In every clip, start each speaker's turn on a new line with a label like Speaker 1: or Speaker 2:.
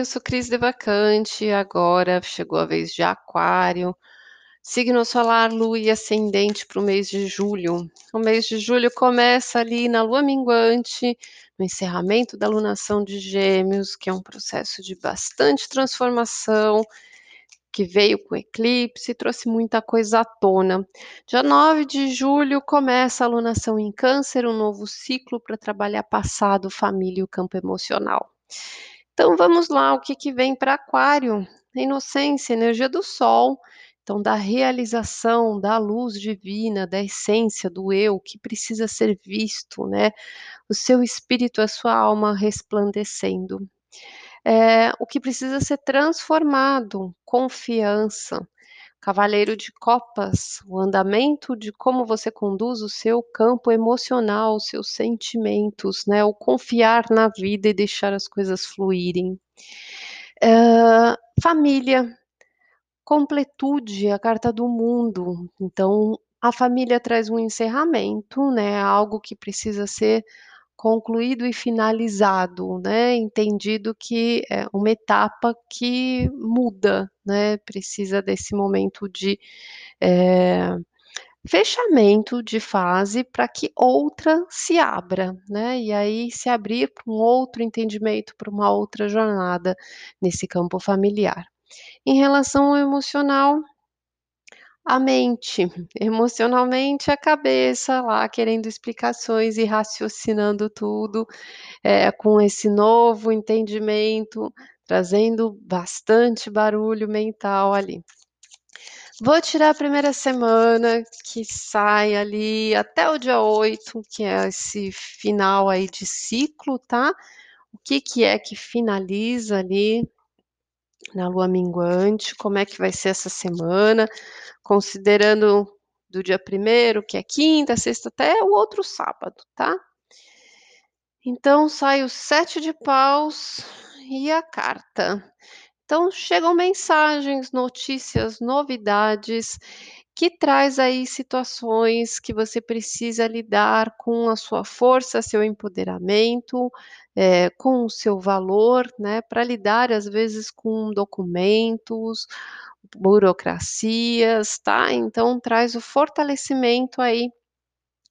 Speaker 1: Eu sou Cris Devacante, agora chegou a vez de Aquário, signo solar, lua e ascendente para o mês de julho. O mês de julho começa ali na lua minguante, no encerramento da lunação de Gêmeos, que é um processo de bastante transformação, que veio com eclipse e trouxe muita coisa à tona. Dia 9 de julho começa a lunação em Câncer, um novo ciclo para trabalhar passado, família e o campo emocional. Então vamos lá, o que, que vem para Aquário? Inocência, energia do Sol, então da realização, da luz divina, da essência do eu que precisa ser visto, né? O seu espírito, a sua alma resplandecendo. É, o que precisa ser transformado, confiança. Cavaleiro de Copas, o andamento de como você conduz o seu campo emocional, os seus sentimentos, né? O confiar na vida e deixar as coisas fluírem. Uh, família, completude, a carta do mundo. Então, a família traz um encerramento, né? Algo que precisa ser concluído e finalizado, né? Entendido que é uma etapa que muda, né? Precisa desse momento de é, fechamento de fase para que outra se abra, né? E aí se abrir para um outro entendimento, para uma outra jornada nesse campo familiar. Em relação ao emocional, a mente, emocionalmente a cabeça lá querendo explicações e raciocinando tudo, é, com esse novo entendimento, trazendo bastante barulho mental ali. Vou tirar a primeira semana, que sai ali até o dia 8, que é esse final aí de ciclo, tá? O que que é que finaliza ali na lua minguante, como é que vai ser essa semana, considerando do dia primeiro, que é quinta, sexta, até o outro sábado, tá? Então sai o sete de paus e a carta. Então chegam mensagens, notícias, novidades que traz aí situações que você precisa lidar com a sua força, seu empoderamento, é, com o seu valor, né, para lidar às vezes com documentos, burocracias, tá? Então traz o fortalecimento aí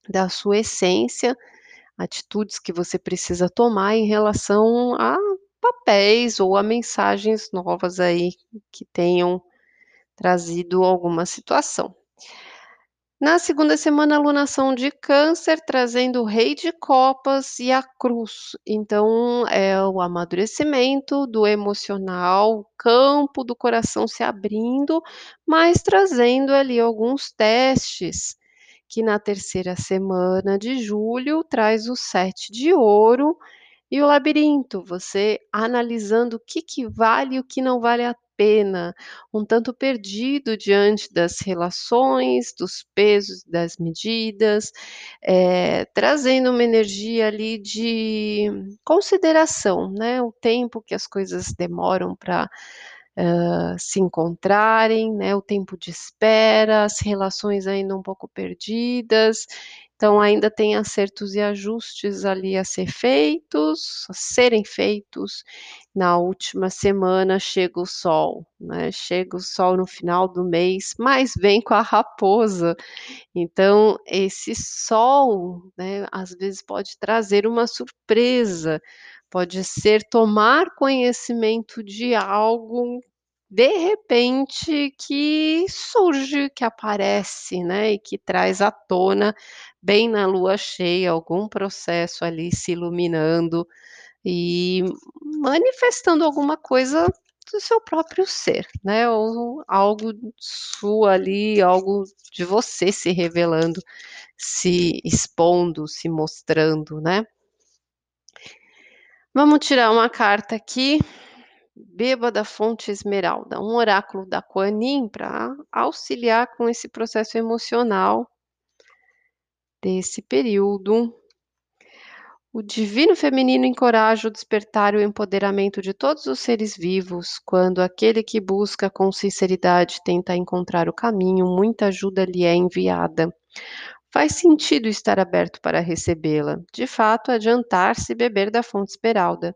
Speaker 1: da sua essência, atitudes que você precisa tomar em relação a papéis ou a mensagens novas aí que tenham trazido alguma situação. Na segunda semana, alunação de câncer, trazendo o rei de copas e a cruz. Então, é o amadurecimento do emocional, o campo do coração se abrindo, mas trazendo ali alguns testes, que na terceira semana de julho traz o sete de ouro e o labirinto, você analisando o que, que vale e o que não vale a pena, um tanto perdido diante das relações, dos pesos, das medidas, é, trazendo uma energia ali de consideração, né? O tempo que as coisas demoram para Uh, se encontrarem, né, o tempo de espera, as relações ainda um pouco perdidas, então, ainda tem acertos e ajustes ali a ser feitos, a serem feitos. Na última semana chega o sol, né? Chega o sol no final do mês, mas vem com a raposa. Então, esse sol, né, às vezes pode trazer uma surpresa, pode ser tomar conhecimento de algo de repente que surge, que aparece, né, e que traz à tona, bem na lua cheia, algum processo ali se iluminando e manifestando alguma coisa do seu próprio ser, né, ou algo sua ali, algo de você se revelando, se expondo, se mostrando, né. Vamos tirar uma carta aqui Beba da fonte esmeralda, um oráculo da Kuan Yin para auxiliar com esse processo emocional desse período. O divino feminino encoraja o despertar e o empoderamento de todos os seres vivos. Quando aquele que busca com sinceridade tenta encontrar o caminho, muita ajuda lhe é enviada. Faz sentido estar aberto para recebê-la. De fato, adiantar-se e beber da fonte esmeralda,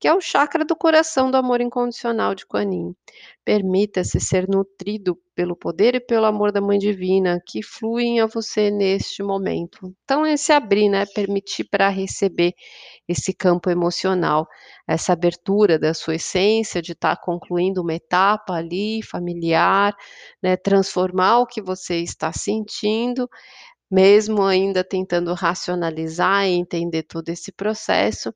Speaker 1: que é o chakra do coração do amor incondicional de Kuan Yin. Permita-se ser nutrido pelo poder e pelo amor da Mãe Divina que fluem a você neste momento. Então, é se abrir, né? Permitir para receber esse campo emocional, essa abertura da sua essência de estar concluindo uma etapa ali familiar, né? Transformar o que você está sentindo mesmo ainda tentando racionalizar e entender todo esse processo,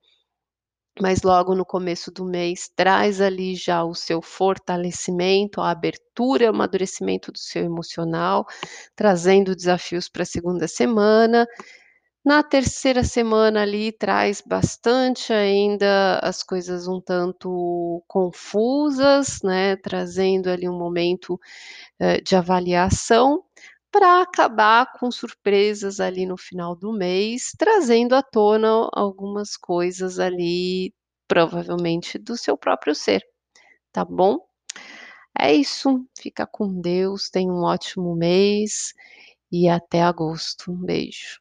Speaker 1: mas logo no começo do mês traz ali já o seu fortalecimento, a abertura, o amadurecimento do seu emocional, trazendo desafios para a segunda semana. Na terceira semana ali traz bastante ainda as coisas um tanto confusas, né, trazendo ali um momento, eh, de avaliação, para acabar com surpresas ali no final do mês, trazendo à tona algumas coisas ali, provavelmente do seu próprio ser, tá bom? É isso, fica com Deus, tenha um ótimo mês e até agosto. Um beijo.